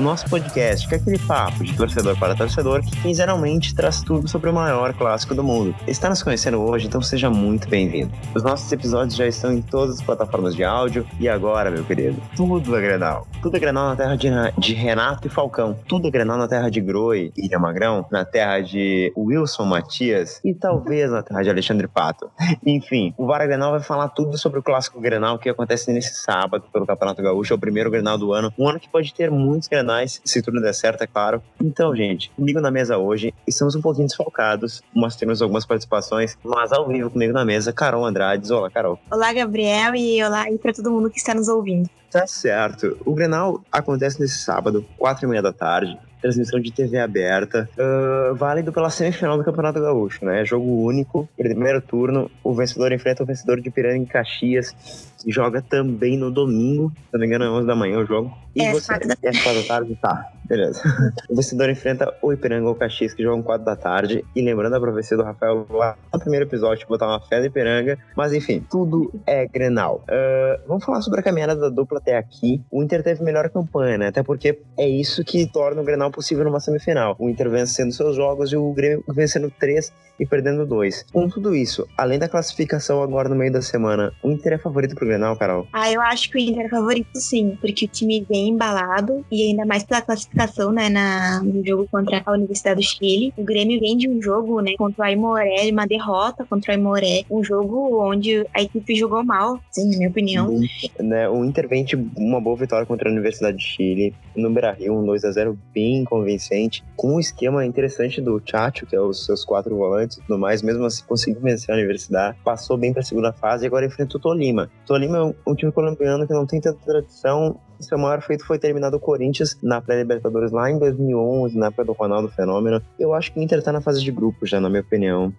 o nosso podcast, que é aquele papo de torcedor para torcedor que quinzenalmente traz tudo sobre o maior clássico do mundo. Está nos conhecendo hoje, então seja muito bem-vindo. Os nossos episódios já estão em todas as plataformas de áudio e agora, meu querido, tudo é Grenal. Tudo é Grenal na terra de, de Renato e Falcão. Tudo é Grenal na terra de Groi e Magrão, na terra de Wilson Matias e talvez na terra de Alexandre Pato. Enfim, o Vara Grenal vai falar tudo sobre o clássico Grenal que acontece nesse sábado pelo Campeonato Gaúcho, é o primeiro Grenal do ano. Um ano que pode ter muitos Se tudo der certo, é claro. Então, gente, comigo na mesa hoje, estamos um pouquinho desfalcados, mas temos algumas participações, mas ao vivo comigo na mesa, Carol Andrade. Olá, Carol. Olá, Gabriel, e olá aí para todo mundo que está nos ouvindo. Tá certo. O Grenal acontece nesse sábado, quatro e meia da tarde transmissão de TV aberta, uh, válido pela semifinal do Campeonato Gaúcho, né? Jogo único, primeiro turno, o vencedor enfrenta o vencedor de Piranga em Caxias, que joga também no domingo, se não me engano é 11 da manhã o jogo. E é, você... É 4 da tarde? Tá, beleza. o vencedor enfrenta o Ipiranga ou Caxias, que jogam 4 da tarde, e lembrando a profecia do Rafael lá no primeiro episódio, botar uma fé no Ipiranga, mas enfim, tudo é Grenal. Uh, vamos falar sobre a caminhada da dupla até aqui. O Inter teve melhor campanha, né? Até porque é isso que torna o Grenal possível numa semifinal. O Inter vencendo seus jogos e o Grêmio vencendo três e perdendo dois. Com tudo isso, além da classificação agora no meio da semana, o Inter é favorito pro Grenal, Carol? Ah, eu acho que o Inter é favorito sim, porque o time vem embalado e ainda mais pela classificação, né, na, no jogo contra a Universidade do Chile. O Grêmio vem de um jogo, né, contra o Aimoré, uma derrota contra o Aimoré, um jogo onde a equipe jogou mal, sim, na minha opinião. né, o Inter vem de uma boa vitória contra a Universidade de Chile, no Beira-Rio, um 2 a 0 bem convincente, com um esquema interessante do Chacho, que é os seus quatro volantes e tudo mais, mesmo assim conseguiu vencer a Universidade, passou bem para a segunda fase e agora enfrenta o Tolima. Tolima é um time colombiano que não tem tanta tradição seu maior feito foi terminar do Corinthians na pré-Libertadores lá em 2011, na época do Ronaldo Fenômeno. Eu acho que o Inter tá na fase de grupo já, na minha opinião.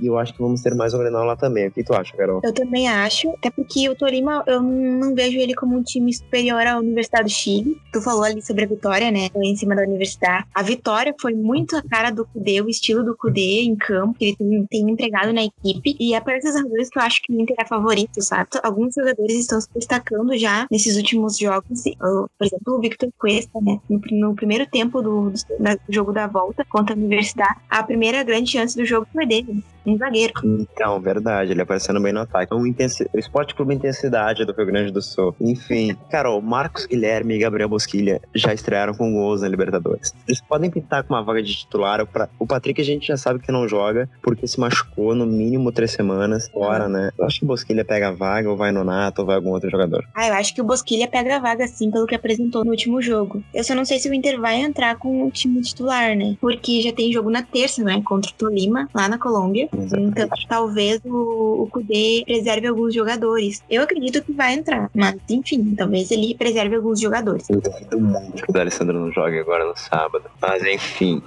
E eu acho que vamos ter mais um Grenal lá também. O que tu acha, Carol? Eu também acho. Até porque o Tolima, eu não vejo ele como um time superior à Universidade do Chile. Tu falou ali sobre a vitória, né? Em cima da Universidade. A vitória foi muito a cara do Cudê, o estilo do Cudê em campo, que ele tem, empregado na equipe. E é por esses jogadores que eu acho que o Inter é favorito, sabe? Alguns jogadores estão se destacando já nesses últimos jogos. Por exemplo, o Victor Cuesta, né? No, primeiro tempo do, do, jogo da volta contra a Universidade, a primeira grande chance do jogo foi dele um zagueiro. Então, verdade, ele aparecendo bem no ataque. Então, intensi... o Esporte Clube Intensidade do Rio Grande do Sul. Enfim, Carol, Marcos Guilherme e Gabriel Bosquilha já estrearam com gols na Libertadores. Eles podem pintar com uma vaga de titular. O Patrick a gente já sabe que não joga, porque se machucou no mínimo três semanas fora, né? Eu acho que o Bosquilha pega a vaga, ou vai no Nato, ou vai algum outro jogador. Ah, eu acho que o Bosquilha pega a vaga, sim, pelo que apresentou no último jogo. Eu só não sei se o Inter vai entrar com o time titular, né? Porque já tem jogo na terça, né? Contra o Tolima, lá na Colômbia. Exatamente. Então, talvez o, o Kudê preserve alguns jogadores. Eu acredito que vai entrar, mas enfim, talvez ele preserve alguns jogadores. Eu duvido muito que o Alessandro não jogue agora no sábado. Mas enfim.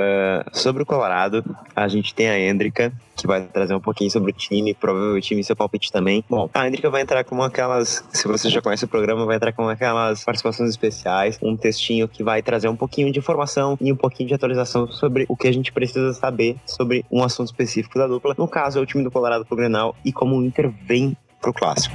Uh, sobre o Colorado, a gente tem a Hendrika, que vai trazer um pouquinho sobre o time, provavelmente o time e seu palpite também. Bom, a Hendrika vai entrar com aquelas, se você já conhece o programa, vai entrar com aquelas participações especiais, um textinho que vai trazer um pouquinho de informação e um pouquinho de atualização sobre o que a gente precisa saber sobre um assunto específico da dupla. No caso, é o time do Colorado pro Grenal e como o Inter vem pro clássico.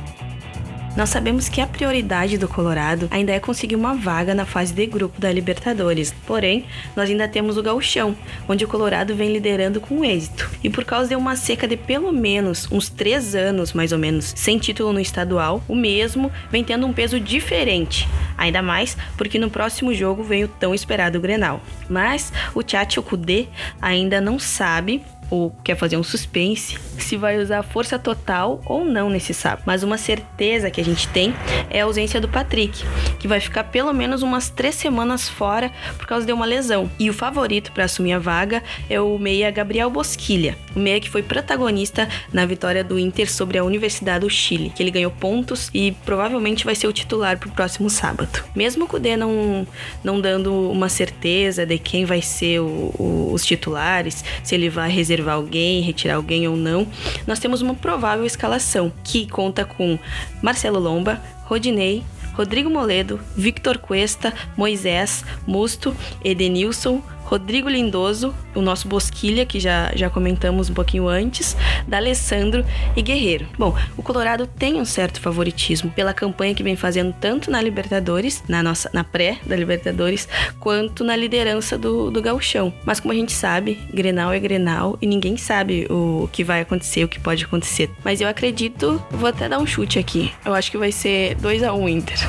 Nós sabemos que a prioridade do Colorado ainda é conseguir uma vaga na fase de grupo da Libertadores. Porém, nós ainda temos o Gauchão, onde o Colorado vem liderando com êxito. E por causa de uma seca de pelo menos uns três anos, mais ou menos, sem título no estadual, o mesmo vem tendo um peso diferente. Ainda mais porque no próximo jogo vem o tão esperado Grenal. Mas o Tchatcho Kudê ainda não sabe ou quer fazer um suspense se vai usar força total ou não nesse sábado. Mas uma certeza que a gente tem é a ausência do Patrick, que vai ficar pelo menos umas três semanas fora por causa de uma lesão. E o favorito para assumir a vaga é o meia Gabriel Bosquilha, o meia que foi protagonista na vitória do Inter sobre a Universidade do Chile, que ele ganhou pontos e provavelmente vai ser o titular para o próximo sábado. Mesmo o D não, não dando uma certeza de quem vai ser o, o, os titulares, se ele vai reservar reservar alguém, retirar alguém ou não, nós temos uma provável escalação que conta com Marcelo Lomba, Rodinei, Rodrigo Moledo, Victor Cuesta, Moisés, Musto, Edenilson, Rodrigo Lindoso, o nosso Bosquilha, que já, já comentamos um pouquinho antes, D'Alessandro e Guerreiro. Bom, o Colorado tem um certo favoritismo pela campanha que vem fazendo tanto na Libertadores, na nossa na pré da Libertadores, quanto na liderança do, do gauchão. Mas como a gente sabe, Grenal é Grenal e ninguém sabe o que vai acontecer, o que pode acontecer. Mas eu acredito, vou até dar um chute aqui. Eu acho que vai ser 2 a 1 um Inter.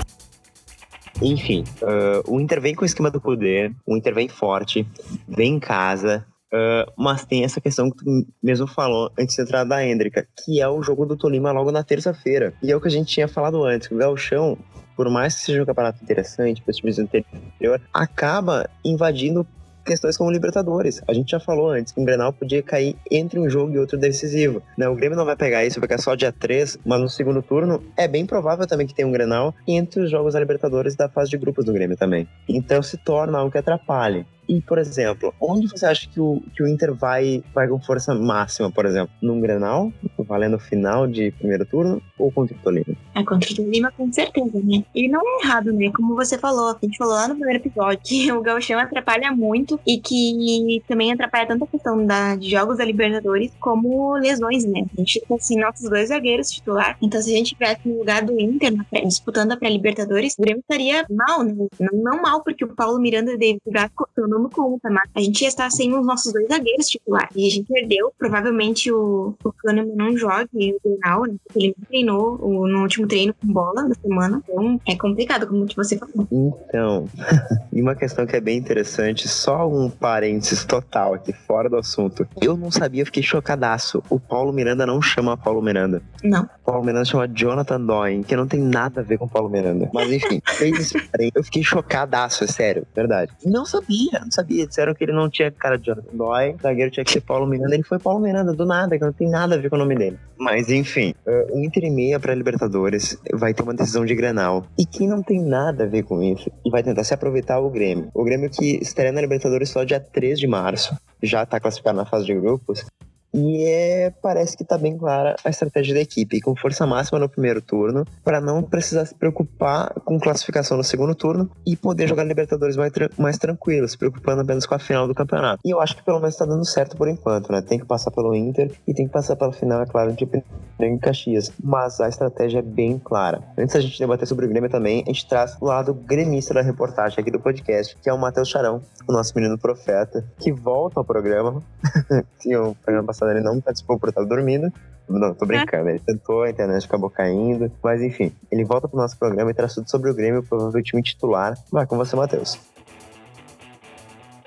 Enfim, uh, o Inter vem com o esquema do poder, o Inter vem forte, vem em casa, uh, mas tem essa questão que tu mesmo falou antes de entrar da Hendrika, que é o jogo do Tolima logo na terça-feira. E é o que a gente tinha falado antes, o Galchão, por mais que seja um campeonato interessante para os times do interior, acaba invadindo questões como Libertadores. A gente já falou antes que o Grenal podia cair entre um jogo e outro decisivo. Né? O Grêmio não vai pegar isso porque é só dia 3, mas no segundo turno é bem provável também que tenha um Grenal entre os jogos da Libertadores da fase de grupos do Grêmio também. Então se torna algo que atrapalhe. E, por exemplo, onde você acha que o, que o Inter vai, vai com força máxima, por exemplo? Num Grenal, valendo final de primeiro turno, ou contra o Tolima? É, contra o Tolima, com certeza, né? E não é errado, né? Como você falou, a gente falou lá no primeiro episódio que o Gauchão atrapalha muito e que também atrapalha tanto a questão da, de jogos da Libertadores como lesões, né? A gente tem, assim, nossos dois zagueiros titular. Então, se a gente tivesse no lugar do Inter, disputando a pré-Libertadores, o Grêmio estaria mal, né? Não, não mal, porque o Paulo Miranda e David Braz não conta, mas a gente ia estar sem os nossos dois zagueiros titulares. E a gente perdeu. Provavelmente o, o Kahneman não jogue o final, né? Porque ele treinou o, no último treino com bola da semana. Então é complicado, como você falou. Então, e uma questão que é bem interessante, só um parênteses total aqui, fora do assunto. Eu não sabia, fiquei chocadaço. O Paulo Miranda não chama Paulo Miranda. Não. Paulo Miranda chama Jonathan Doyen, que não tem nada a ver com Paulo Miranda. Mas enfim, fez isso. Eu fiquei chocadaço, é sério, verdade. Não sabia, não sabia. Disseram que ele não tinha cara de Jonathan Doyen, o zagueiro tinha que ser Paulo Miranda. Ele foi Paulo Miranda, do nada, que não tem nada a ver com o nome dele. Mas enfim, uh, o Inter e meia pra Libertadores vai ter uma decisão de Grenal. E quem não tem nada a ver com isso e vai tentar se aproveitar o Grêmio. O Grêmio que estreia na Libertadores só dia 3 de março, já tá classificado na fase de grupos. E é, parece que está bem clara a estratégia da equipe, com força máxima no primeiro turno, para não precisar se preocupar com classificação no segundo turno e poder jogar Libertadores mais, mais tranquilo, se preocupando apenas com a final do campeonato. E eu acho que pelo menos está dando certo por enquanto, né? Tem que passar pelo Inter e tem que passar pela final, é claro, de Pinheiros em Caxias. Mas a estratégia é bem clara. Antes da gente debater sobre o Grêmio também, a gente traz o lado gremista da reportagem aqui do podcast, que é o Matheus Charão, o nosso menino profeta, que volta ao programa. Sim, o programa ele não participou por estar dormindo. Não, tô brincando. Ele tentou, a internet acabou caindo. Mas enfim, ele volta pro nosso programa e traz tudo sobre o Grêmio, provavelmente o time titular. Vai com você, Matheus.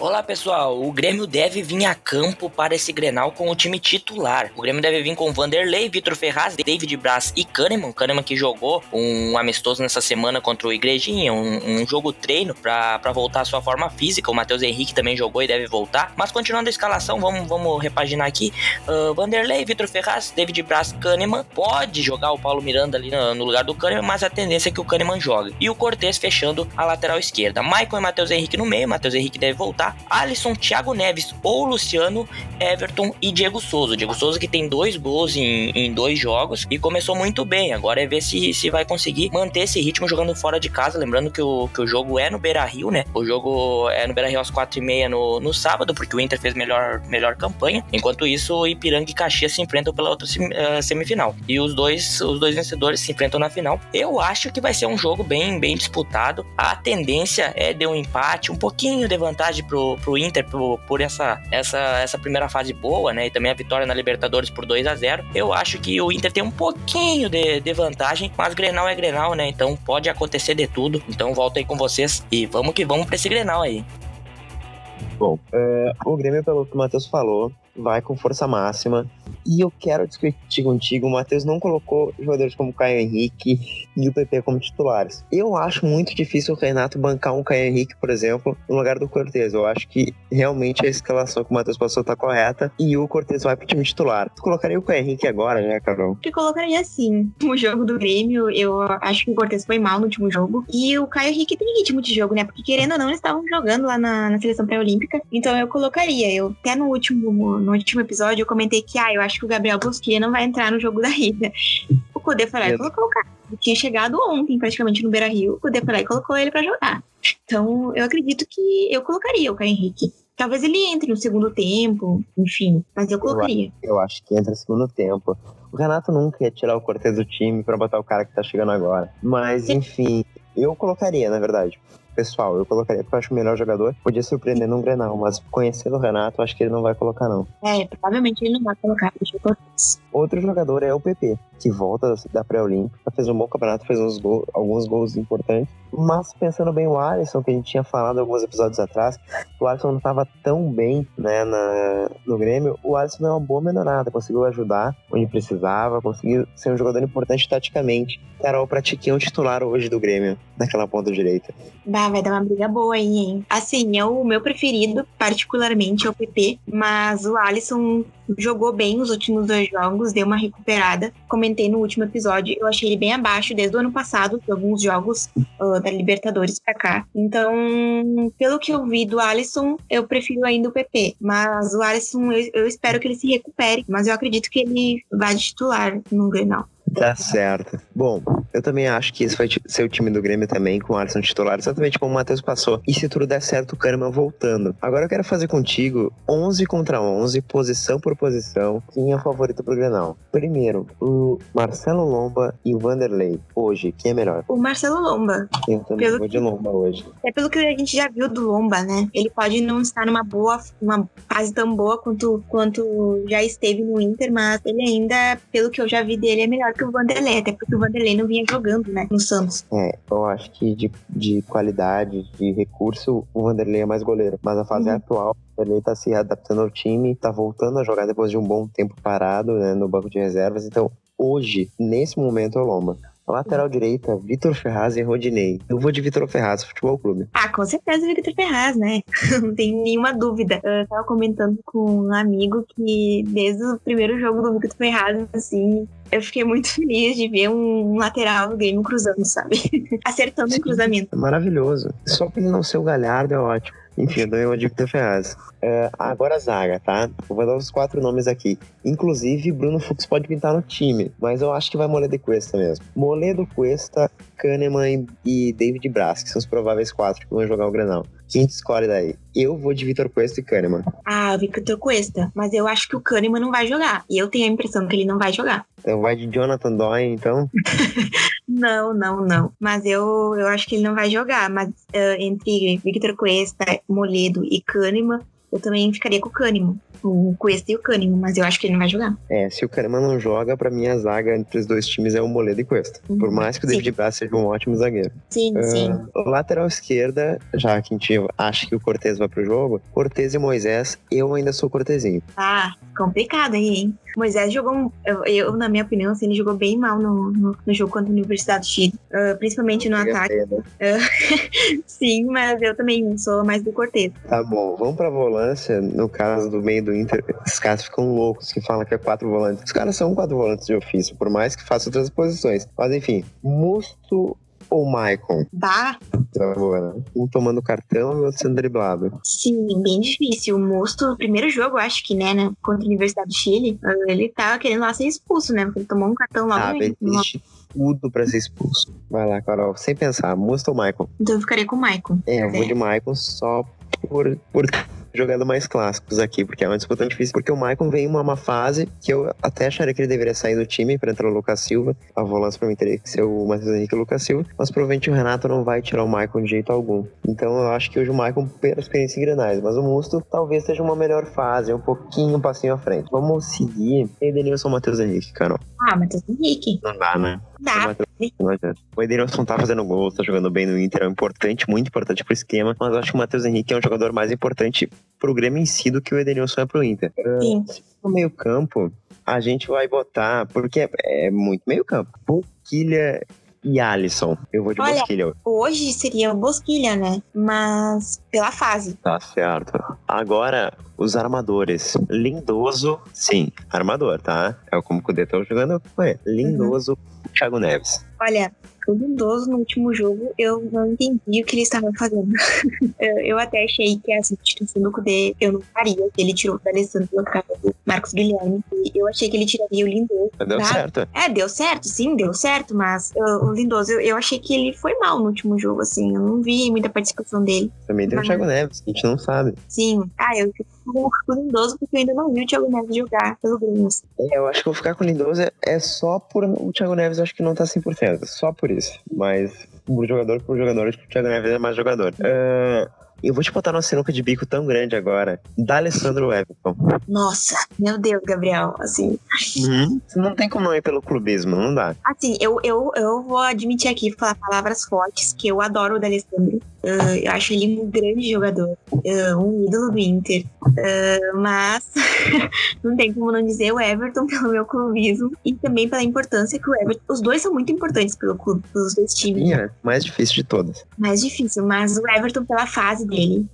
Olá pessoal, o Grêmio deve vir a campo para esse Grenal com o time titular. O Grêmio deve vir com Vanderlei, Vitor Ferraz, David Braz e Kahneman. Kahneman que jogou um amistoso nessa semana contra o Igrejinha, um, um jogo treino para voltar à sua forma física. O Matheus Henrique também jogou e deve voltar. Mas continuando a escalação, vamos, vamos repaginar aqui. Uh, Vanderlei, Vitor Ferraz, David Braz, Kahneman. Pode jogar o Paulo Miranda ali no, no, lugar do Kahneman, mas a tendência é que o Kahneman jogue. E o Cortez fechando a lateral esquerda. Maicon e Matheus Henrique no meio. Matheus Henrique deve voltar. Alisson, Thiago Neves ou Luciano, Everton e Diego Souza. Diego Souza que tem dois gols em, em dois jogos e começou muito bem. Agora é ver se, se vai conseguir manter esse ritmo jogando fora de casa. Lembrando que o, que o jogo é no Beira Rio, né? O jogo é no Beira Rio às quatro e meia no, no sábado, porque o Inter fez melhor, melhor campanha. Enquanto isso, Ipiranga e Caxias se enfrentam pela outra eh, semifinal. E os dois, os dois vencedores se enfrentam na final. Eu acho que vai ser um jogo bem, bem disputado. A tendência é de um empate, um pouquinho de vantagem pro pro, Inter por, por essa, essa, essa primeira fase boa, né? E também a vitória na Libertadores por 2 a 0 Eu acho que o Inter tem um pouquinho de, de vantagem, mas Grenal é Grenal, né? Então pode acontecer de tudo. Então volto aí com vocês e vamos que vamos pra esse Grenal aí. Bom, uh, o Grêmio, pelo que o Matheus falou, vai com força máxima. E eu quero discutir contigo, o Matheus não colocou jogadores como Caio Henrique e o PP como titulares. Eu acho muito difícil o Renato bancar um Caio Henrique, por exemplo, no lugar do Cortez. Eu acho que realmente a escalação que o Matheus passou tá correta e o Cortez vai pro time titular. Tu colocaria o Caio Henrique agora, né, Carol? Eu colocaria sim. O jogo do Grêmio, eu acho que o Cortez foi mal no último jogo. E o Caio Henrique tem ritmo de jogo, né? Porque querendo ou não, eles estavam jogando lá na, na seleção pré-olímpica. Então eu colocaria. Eu até no último no último episódio eu comentei que, ah, eu acho que o Gabriel Bosquia não vai entrar no jogo da ida. O Codê falou, ah, vou colocar. Ele tinha chegado ontem, praticamente, no Beira Rio. O Kudê foi lá e colocou ele pra jogar. Então, eu acredito que eu colocaria o Caio Henrique. Talvez ele entre no segundo tempo, enfim, mas eu colocaria. Eu, eu acho que entra no segundo tempo. O Renato nunca ia tirar o Cortez do time para botar o cara que tá chegando agora. Mas, enfim, eu colocaria, na verdade. Pessoal, eu colocaria porque eu acho o melhor jogador. Podia surpreender num Grenal, mas conhecendo o Renato, acho que ele não vai colocar, não. É, provavelmente ele não vai colocar, Outro jogador é o PP, que volta da pré-olímpica, fez um bom campeonato, fez uns gol, alguns gols importantes. Mas pensando bem o Alisson, que a gente tinha falado alguns episódios atrás, o Alisson não estava tão bem né, na, no Grêmio. O Alisson é uma boa melhorada, conseguiu ajudar onde precisava, conseguiu ser um jogador importante taticamente. Carol, pra ti, quem é o titular hoje do Grêmio, naquela ponta direita? Bah, vai dar uma briga boa aí, hein? Assim, é o meu preferido, particularmente, é o PP, mas o Alisson jogou bem nos últimos dois jogos, deu uma recuperada. Comentei no último episódio, eu achei ele bem abaixo desde o ano passado, de alguns jogos uh, da Libertadores pra cá. Então, pelo que eu vi do Alisson, eu prefiro ainda o PP. Mas o Alisson, eu, eu espero que ele se recupere, mas eu acredito que ele vai de titular no Grenal. Tá certo. Bom, eu também acho que esse vai ser o time do Grêmio também, com o Alisson titular, exatamente como o Matheus passou. E se tudo der certo, o Kahneman voltando. Agora eu quero fazer contigo 11 contra 11, posição por posição, quem é o favorito pro Grenal. Primeiro, o Marcelo Lomba e o Vanderlei. Hoje, quem é melhor? O Marcelo Lomba. Eu também pelo vou de Lomba hoje. É pelo que a gente já viu do Lomba, né? Ele pode não estar numa boa, uma fase tão boa quanto, quanto já esteve no Inter, mas ele ainda, pelo que eu já vi dele, é melhor que o Vanderlei, até porque o Vanderlei não vinha jogando, né, no Santos. É, eu acho que de, de qualidade, de recurso, o Vanderlei é mais goleiro. Mas a fase uhum. atual, o Vanderlei tá se adaptando ao time, tá voltando a jogar depois de um bom tempo parado, né, no banco de reservas. Então, hoje, nesse momento, é o Lomba. Lateral direita, Vitor Ferraz e Rodinei. Eu vou de Vitor Ferraz, Futebol Clube. Ah, com certeza Vitor Ferraz, né? Não tem nenhuma dúvida. Eu tava comentando com um amigo que desde o primeiro jogo do Vitor Ferraz, assim, eu fiquei muito feliz de ver um lateral do Grêmio cruzando, sabe? Acertando o um cruzamento. Maravilhoso. Só pra ele não ser o Galhardo é ótimo. Enfim, eu dou uma de Vitor Ferraz. Uh, agora a zaga, tá? Eu vou dar os quatro nomes aqui. Inclusive, Bruno Fux pode pintar no time, mas eu acho que vai Moledo e Cuesta mesmo. Moledo, Cuesta, Kahneman e David Braz, que são os prováveis quatro que vão jogar o Granal. Quem te escolhe daí? Eu vou de Vitor Cuesta e Kahneman. Ah, Vitor Cuesta. Mas eu acho que o Kahneman não vai jogar. E eu tenho a impressão que ele não vai jogar. Então vai de Jonathan Doyle, então? não, não, não. Mas eu, eu acho que ele não vai jogar. Mas uh, entre Victor Cuesta, Moledo e Kahneman, eu também ficaria com o Kahneman o Cuesta e o Kahneman, mas eu acho que ele não vai jogar. É, se o Kahneman não joga, pra mim a zaga entre os dois times é o Moledo e Cuesta. Uhum. Por mais que o David Braz seja um ótimo zagueiro. Sim, uh, sim. Lateral esquerda, já que a gente acha que o Cortez vai pro jogo, Cortez e Moisés, eu ainda sou Cortezinho. Ah, complicado aí, hein? Moisés jogou, eu, eu, na minha opinião, assim, ele jogou bem mal no, no, no jogo contra a Universidade do Chile, uh, principalmente no ataque. Uh, sim, mas eu também sou mais do Cortez. Tá bom, vamos pra volância. No caso do meio do Inter, os caras ficam loucos que falam que é quatro volantes. Os caras são quatro volantes de ofício, por mais que façam outras posições. Mas enfim, Musto ou Maicon? Bah. Tá boa, né? Um tomando cartão e o outro sendo driblado. Sim, bem difícil. O Mosto, no primeiro jogo, acho que, né, né, contra a Universidade do Chile, ele tava querendo lá ser expulso, né? Porque ele tomou um cartão lá. Ah, existe tudo pra ser expulso. Vai lá, Carol, sem pensar, Mosto ou Maicon? Então eu ficaria com o Maicon. É, eu vou de Maicon só por, por jogando mais clássicos aqui, porque é uma disputa difícil. Porque o Maicon em uma, uma fase que eu até acharia que ele deveria sair do time para entrar o Lucas Silva. A volância pra mim teria que ser o Matheus Henrique e o Lucas Silva. Mas provavelmente o Renato não vai tirar o Maicon de jeito algum. Então eu acho que hoje o Maicon, pela experiência em Grenais, mas o Musto talvez seja uma melhor fase, um pouquinho um passinho à frente. Vamos seguir. Edenilson Matheus Henrique, Carol. Ah, Matheus Henrique. Não dá, né? Dá. O Edenilson tá fazendo gol, tá jogando bem no Inter, é importante, muito importante pro esquema, mas eu acho que o Matheus Henrique é um jogador mais importante pro Grêmio em si do que o Edenilson é pro Inter. Sim. No meio campo, a gente vai botar, porque é, é muito meio campo, Boquilha e Alisson. Eu vou de Olha, Bosquilha. Hoje seria o Bosquilha, né? Mas pela fase. Tá certo. Agora, os armadores. Lindoso, sim, armador, tá? É como o Cudê tá jogando com ele. Lindoso, uhum. Thiago Neves. Olha, o Lindoso no último jogo, eu não entendi o que ele estava fazendo. eu até achei que a substituição do Kudê eu não faria, que ele tirou o Alessandro pelo do Marcos Guilherme. Eu achei que ele tiraria o Lindoso. Deu certo. É, deu certo, sim, deu certo, mas uh, o Lindoso, eu, eu, achei que ele foi mal no último jogo, assim. Eu não vi muita participação dele. Também tem mas... o Thiago Neves, a gente não sabe. Sim. Ah, eu fico com o Lindoso porque eu ainda não vi o Thiago Neves jogar pelo Grêmio. Assim. É, eu acho que vou ficar com o Lindoso é só por o Thiago Neves, eu acho que não tá 100%, só por isso. Mas por jogador por jogador, acho que o Thiago Neves é mais jogador. Uh, eu vou te botar numa sinuca de bico tão grande agora. Da Alessandro Everton. Nossa, meu Deus, Gabriel. Assim. Uhum. Não tem como não ir pelo clubismo, não dá. Assim, eu, eu, eu vou admitir aqui, falar palavras fortes, que eu adoro o D'Alessandro. Uh, eu acho ele um grande jogador, uh, um ídolo do Inter. Uh, mas não tem como não dizer o Everton pelo meu clubismo e também pela importância que o Everton. Os dois são muito importantes pelo clube, pelos dois times. Sim, é mais difícil de todas. Mais difícil, mas o Everton pela fase dele.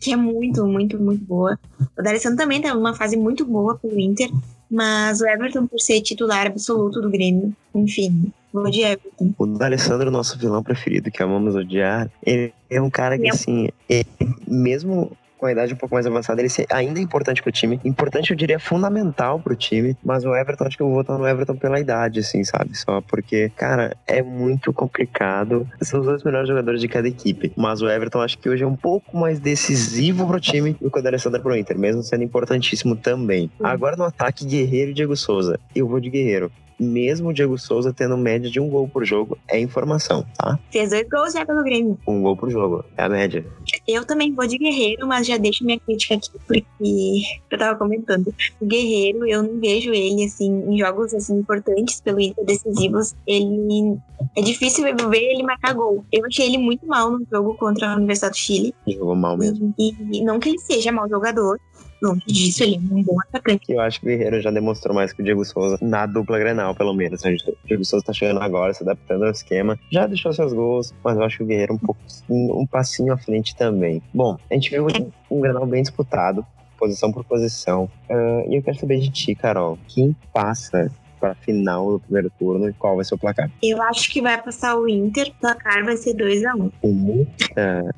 que é muito, muito, muito boa. O D'Alessandro também tá numa fase muito boa pelo Inter, mas o Everton por ser titular absoluto do Grêmio, enfim, vou de Everton. O D'Alessandro, nosso vilão preferido, que amamos odiar, ele é um cara que, é. assim, ele, mesmo com a idade um pouco mais avançada, ele ainda é importante pro time. Importante, eu diria, fundamental pro time. Mas o Everton, acho que eu vou votar no Everton pela idade, assim, sabe? Só porque, cara, é muito complicado. São os dois melhores jogadores de cada equipe. Mas o Everton, acho que hoje é um pouco mais decisivo pro time do que o Alessandro pro Inter, mesmo sendo importantíssimo também. Agora no ataque, Guerreiro e Diego Souza. Eu vou de Guerreiro mesmo o Diego Souza tendo média de um gol por jogo, é informação, tá? Fez dois gols já pelo Grêmio. Um gol por jogo, é a média. Eu também vou de Guerreiro, mas já deixo minha crítica aqui, porque eu tava comentando. O Guerreiro, eu não vejo ele, assim, em jogos, assim, importantes pelo Inter, decisivos, ele... É difícil ver ele marcar gol. Eu achei ele muito mal no jogo contra a Universidade do Chile. Jogou mal mesmo. E, e não que ele seja mau jogador, longe disso, ele é um bom atacante. Eu acho que o Guerreiro já demonstrou mais que o Diego Souza na dupla Grenal, pelo menos. O Diego Souza tá chegando agora, se adaptando ao esquema. Já deixou seus gols, mas eu acho que o Guerreiro um pouquinho, um passinho à frente também. Bom, a gente viu um Grenal bem disputado, posição por posição. Uh, e eu quero saber de ti, Carol. Quem passa para a final do primeiro turno e qual vai ser o placar? Eu acho que vai passar o Inter, o placar vai ser 2x1. Um. Uh,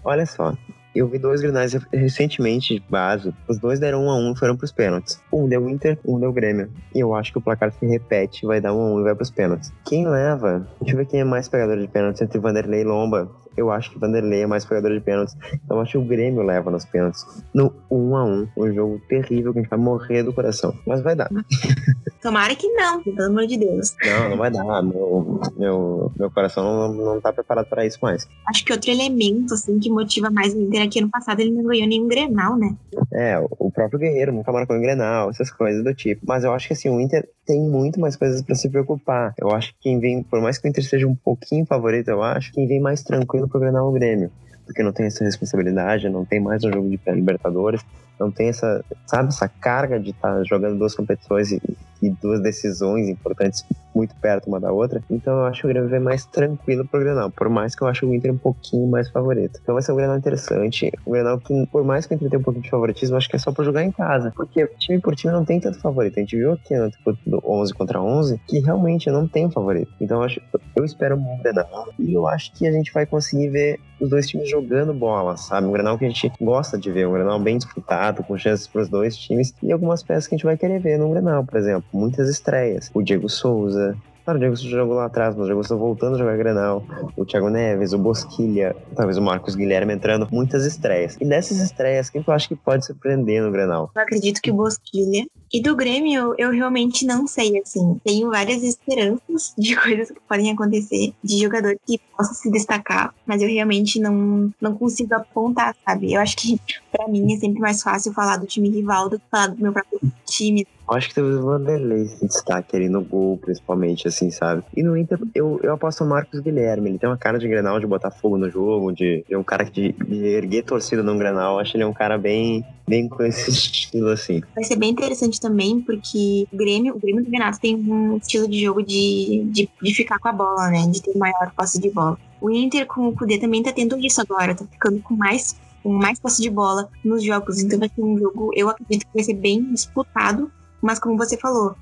olha só, eu vi dois grenais recentemente de base. Os dois deram um a um e foram pros pênaltis. Um deu Inter, um deu Grêmio. E eu acho que o placar se repete, vai dar um a um e vai pros pênaltis. Quem leva? Deixa eu ver quem é mais pegador de pênaltis entre Vanderlei e Lomba eu acho que Vanderlei é mais pegador de pênaltis. Então acho que o Grêmio leva nos pênaltis. No 1 a 1 um jogo terrível que a gente vai morrer do coração. Mas vai dar. Tomara que não, pelo amor de Deus. Não, não vai dar. Meu, meu, meu coração não, não tá preparado para isso mais. Acho que outro elemento, assim, que motiva mais o Inter aqui é ano passado, ele não ganhou nenhum Grenal, né? É, o próprio Guerreiro nunca marcou em Grenal, essas coisas do tipo. Mas eu acho que, assim, o Inter tem muito mais coisas para se preocupar. Eu acho que quem vem, por mais que o Inter seja um pouquinho favorito, eu acho, quem vem mais tranquilo pro Grenal é o Grêmio. Porque não tem essa responsabilidade, não tem mais um jogo de pré-libertadores, não tem essa, sabe, essa carga de estar tá jogando duas competições e, e, duas decisões importantes muito perto uma da outra. Então eu acho o Grêmio vai mais tranquilo pro Grenal, por mais que eu acho o Inter um pouquinho mais favorito. Então vai ser um Grenal interessante. O Grenal que, por mais que o Inter tenha um pouquinho de favoritismo, acho que é só pra jogar em casa. Porque time por time não tem tanto favorito. A gente viu aqui no do 11 contra 11 que realmente não tem favorito. Então eu, acho, eu espero um Grenal e eu acho que a gente vai conseguir ver os dois times jogando bola, sabe? Um Grenal que a gente gosta de ver, um Grenal bem disputado com chances para os dois times e algumas peças que a gente vai querer ver no Grenal, por exemplo, muitas estreias. O Diego Souza, Claro, o Diego Souza jogou lá atrás, mas o Diego Souza voltando a jogar Grenal. O Thiago Neves, o Bosquilha, talvez o Marcos Guilherme entrando. Muitas estreias. E nessas estreias, quem tu acha que pode surpreender no Grenal? Eu acredito que o Bosquilha. E do Grêmio, eu realmente não sei, assim. Tenho várias esperanças de coisas que podem acontecer, de jogador que possa se destacar, mas eu realmente não, não consigo apontar, sabe? Eu acho que, para mim, é sempre mais fácil falar do time rival do que falar do meu próprio time. Eu acho que talvez o Vanderlei se destaque ali no gol, principalmente, assim, sabe? E no Inter, eu, eu aposto o Marcos Guilherme. Ele tem uma cara de Grenal, de botar fogo no jogo, de, de um cara de, de erguer torcida num Grenal. Eu acho ele um cara bem, bem com esse estilo, assim. Vai ser bem interessante também, porque o Grêmio, o Grêmio do Renato tem um estilo de jogo de, de, de ficar com a bola, né? De ter maior posse de bola. O Inter com o Kudê também tá tendo isso agora, tá ficando com mais com mais posse de bola nos jogos. Então vai ser um jogo, eu acredito que vai ser bem disputado mas como você falou,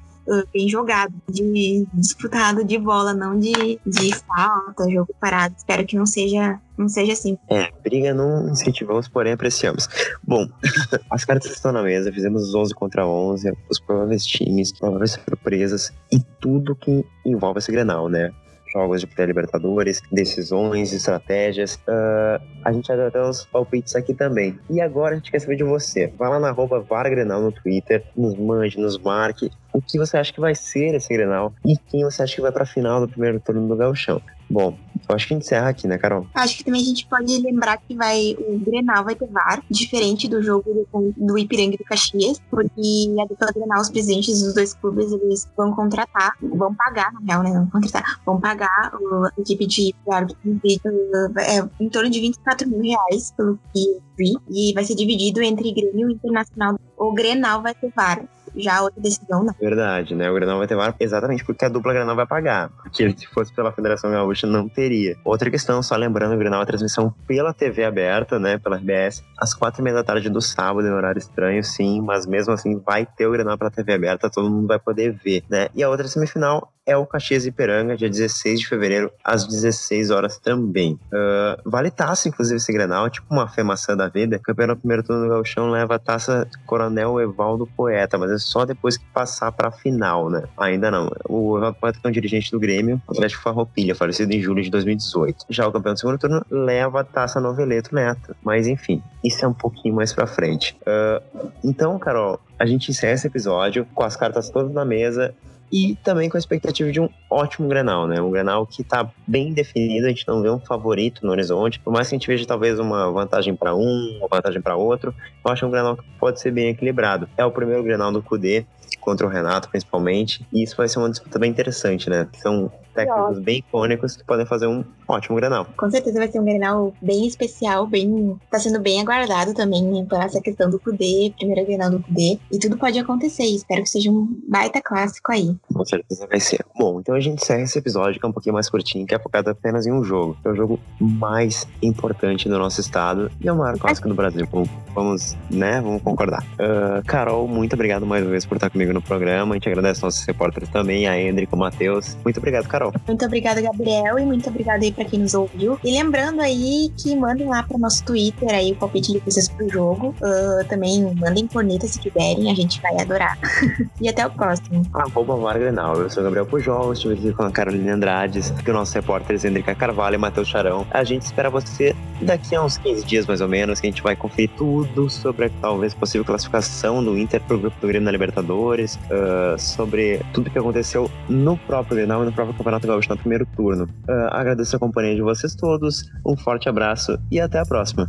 bem jogado, de disputado de bola, não de, de falta, jogo parado. Espero que não seja não seja assim. É, briga não incentivamos, porém apreciamos. Bom, as cartas estão na mesa, fizemos os 11 contra 11, os prováveis times, prováveis surpresas e tudo que envolve esse Grenal, né? jogos de pré-libertadores, decisões, estratégias. Uh, a gente vai dar uns palpites aqui também. E agora a gente quer saber de você. Vai lá na arroba Vargrenal no Twitter, nos mande, nos marque o que você acha que vai ser esse Grenal e quem você acha que vai para a final do primeiro turno do Gauchão. Bom, eu acho que encerra aqui, né, Carol? Acho que também a gente pode lembrar que vai o Grenal vai ter VAR, diferente do jogo do, do Ipiranga e do Caxias, porque a dupla Grenal, os presidentes dos dois clubes, eles vão contratar, vão pagar, na real, né, não contratar, vão pagar a equipe de árbitro é, em torno de 24 mil reais, pelo que vi, e vai ser dividido entre Grêmio e Internacional. O Grenal vai ter VAR já outra decisão não. Verdade, né? O Granal vai ter VAR exatamente porque a dupla Granal vai pagar. Porque se fosse pela Federação Gaúcha, não teria. Outra questão, só lembrando, o Granal é transmissão pela TV aberta, né? Pela RBS, às quatro e meia da tarde do sábado, em horário estranho, sim, mas mesmo assim vai ter o Granal pela TV aberta, todo mundo vai poder ver, né? E a outra semifinal é o Caxias Iperanga, dia 16 de fevereiro, às 16 horas também. Uh, vale taça, inclusive, esse Grenal, tipo uma fé maçã da vida. Campeão primeiro turno do Gauchão leva a taça Coronel Evaldo Poeta, mas é só depois que passar pra final, né? Ainda não. O Evaldo Poeta é um dirigente do Grêmio, Atlético Farroupilha, falecido em julho de 2018. Já o campeão do segundo turno leva a taça Noveleto Neto. Mas enfim, isso é um pouquinho mais pra frente. Uh, então, Carol, a gente encerra esse episódio com as cartas todas na mesa e também com a expectativa de um ótimo Grenal, né? Um Grenal que tá bem definido, a gente não vê um favorito no horizonte, por mais que a gente veja talvez uma vantagem para um, uma vantagem para outro, eu acho um Grenal que pode ser bem equilibrado. É o primeiro Grenal do Cudê, contra o Renato, principalmente. E isso vai ser uma disputa bem interessante, né? São técnicos bem icônicos que podem fazer um ótimo Grenal. Com certeza vai ser um Grenal bem especial, bem. tá sendo bem aguardado também, né? Por essa questão do Kudê, primeiro Grenal do Kudê. E tudo pode acontecer. Espero que seja um baita clássico aí. Com certeza vai ser. Bom, então a gente encerra esse episódio que é um pouquinho mais curtinho, que é focado apenas em um jogo. Que é o jogo mais importante do nosso estado e é o maior clássico do Brasil. Vamos, né? Vamos concordar. Uh, Carol, muito obrigado mais uma vez por estar comigo no programa. A gente agradece nossos repórteres também, a Hendrick, o Matheus. Muito obrigado, Carol. Muito obrigada, Gabriel, e muito obrigada aí pra quem nos ouviu. E lembrando aí que mandem lá pro nosso Twitter aí o palpite de vocês pro jogo. Uh, também mandem corneta se tiverem, a gente vai adorar. e até o próximo. Arroba Margrenal. Eu sou Gabriel Pujol, estive aqui com a Carolina Andrades, que é o nosso repórter Hendrica Carvalho e Matheus Charão. A gente espera você daqui a uns 15 dias mais ou menos, que a gente vai conferir tudo sobre a talvez possível classificação do Inter pro grupo do Grêmio na Libertadores, uh, sobre tudo que aconteceu no próprio Grenal e no próprio Campeonato Gaúcho no primeiro turno. Uh, agradeço a companhia de vocês todos, um forte abraço e até a próxima.